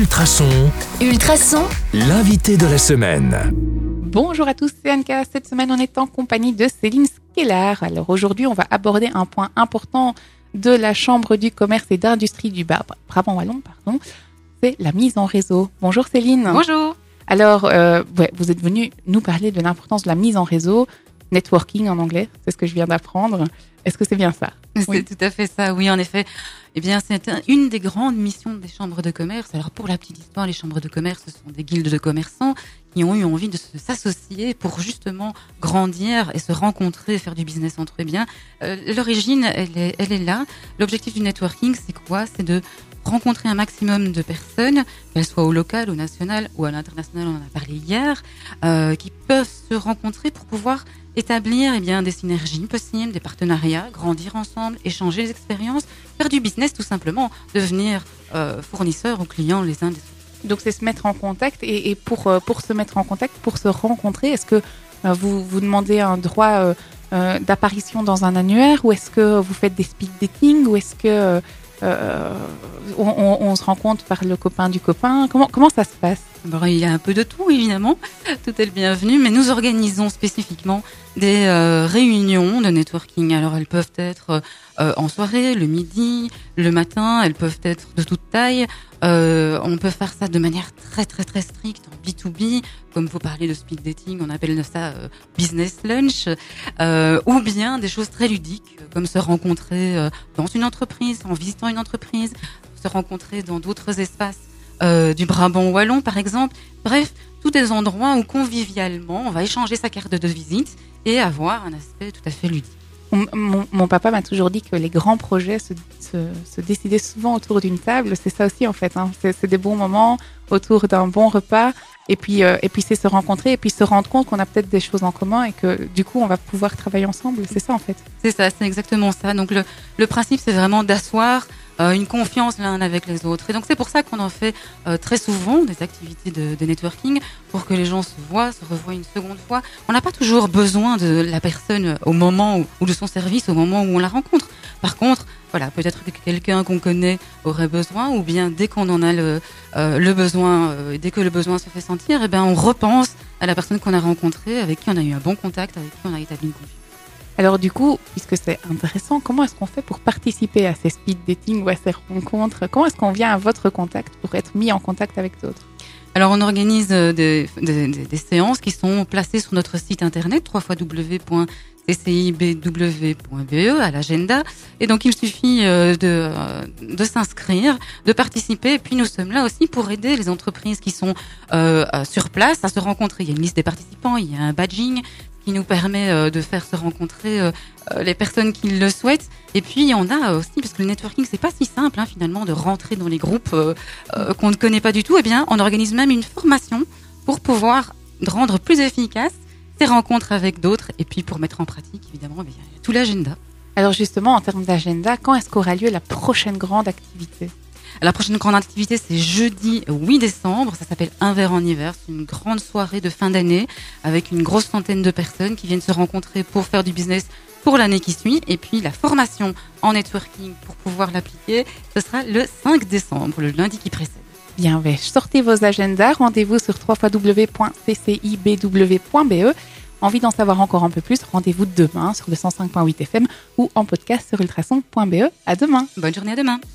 Ultrason, Ultrason, l'invité de la semaine. Bonjour à tous, c'est Anka. Cette semaine, on est en compagnie de Céline Skeller. Alors aujourd'hui, on va aborder un point important de la Chambre du commerce et d'industrie du Bar- Brabant Wallon, pardon. C'est la mise en réseau. Bonjour Céline. Bonjour. Alors, euh, ouais, vous êtes venu nous parler de l'importance de la mise en réseau, networking en anglais, c'est ce que je viens d'apprendre. Est-ce que c'est bien ça? C'est Oui. tout à fait ça, oui, en effet. Eh bien, c'est un- une des grandes missions des chambres de commerce. Alors, pour la petite histoire, les chambres de commerce, ce sont des guildes de commerçants qui ont eu envie de s'associer pour justement grandir et se rencontrer et faire du business entre eux. Eh bien, euh, l'origine, elle est, elle est là. L'objectif du networking, c'est quoi? C'est de rencontrer un maximum de personnes, qu'elles soient au local, au national ou à l'international, on en a parlé hier, euh, qui peuvent se rencontrer pour pouvoir établir eh bien, des synergies possibles, des partenariats, grandir ensemble, échanger les expériences, faire du business tout simplement, devenir euh, fournisseurs ou clients les uns des autres. Donc c'est se mettre en contact et, pour, euh, pour se mettre en contact, pour se rencontrer, est-ce que euh, vous, vous demandez un droit d'apparition dans un annuaire ou est-ce que vous faites des speed dating ou est-ce que on, on- on se rencontre par le copain du copain. Comment, comment ça se passe? Il y a un peu de tout, évidemment. Tout est le bienvenu, mais nous organisons spécifiquement des euh, réunions de networking. Alors, elles peuvent être euh, en soirée, le midi, le matin, elles peuvent être de toute taille. Euh, on peut faire ça de manière très, très, très stricte, en B2B, comme vous parlez de speed dating, on appelle ça business lunch, ou bien des choses très ludiques, comme se rencontrer dans une entreprise, en visitant une entreprise, se rencontrer dans d'autres espaces euh, du Brabant wallon par exemple. Bref, tous des endroits où convivialement on va échanger sa carte de visite et avoir un aspect tout à fait ludique. mon, papa m'a toujours dit que les grands projets se, se, se décidaient souvent autour d'une table. C'est ça aussi en fait. hein. C'est des bons moments autour d'un bon repas. Et puis, euh, et puis c'est se rencontrer et puis se rendre compte qu'on a peut-être des choses en commun et que du coup on va pouvoir travailler ensemble. C'est ça en fait. C'est ça, c'est exactement ça. Donc le, le principe, c'est vraiment d'asseoir une confiance l'un avec les autres. Et donc c'est pour ça qu'on en fait euh, très souvent des activités de, networking pour que les gens se voient, se revoient une seconde fois. On n'a pas toujours besoin de la personne au moment ou de son service au moment où on la rencontre. Par contre, voilà, peut-être que quelqu'un qu'on connaît aurait besoin, ou bien dès qu'on en a le, euh, besoin, euh, dès que le besoin se fait sentir, eh ben on repense à la personne qu'on a rencontrée, avec qui on a eu un bon contact, avec qui on a établi une confiance. Alors du coup, puisque c'est intéressant, comment est-ce qu'on fait pour participer à ces speed dating ou à ces rencontres? Comment est-ce qu'on vient à votre contact pour être mis en contact avec d'autres? Alors, on organise euh, des, séances qui sont placées sur notre site internet www.ccibw.be à l'agenda. Et donc, il suffit euh, de, euh, de s'inscrire, de participer. Et puis, nous sommes là aussi pour aider les entreprises qui sont sur place à se rencontrer. Il y a une liste des participants, il y a un badging qui nous permet euh, de faire se rencontrer euh, euh, les personnes qui le souhaitent. Et puis, on a aussi, parce que le networking, c'est pas si simple, hein, finalement, de rentrer dans les groupes qu'on ne connaît pas du tout, eh bien, on organise même une formation pour pouvoir rendre plus efficace ces rencontres avec d'autres et puis pour mettre en pratique, évidemment, eh tout l'agenda. Alors justement, en termes d'agenda, quand est-ce qu'aura lieu la prochaine grande activité? La prochaine grande activité, c'est jeudi 8 décembre. Ça s'appelle Un verre en hiver. C'est une grande soirée de fin d'année avec une grosse centaine de personnes qui viennent se rencontrer pour faire du business pour l'année qui suit. Et puis, la formation en networking pour pouvoir l'appliquer, ce sera le 5 décembre, le lundi qui précède. Bien, sortez vos agendas, rendez-vous sur www.ccibw.be. Envie d'en savoir encore un peu plus, rendez-vous demain sur le 105.8 FM ou en podcast sur ultrason.be. À demain Bonne journée à demain.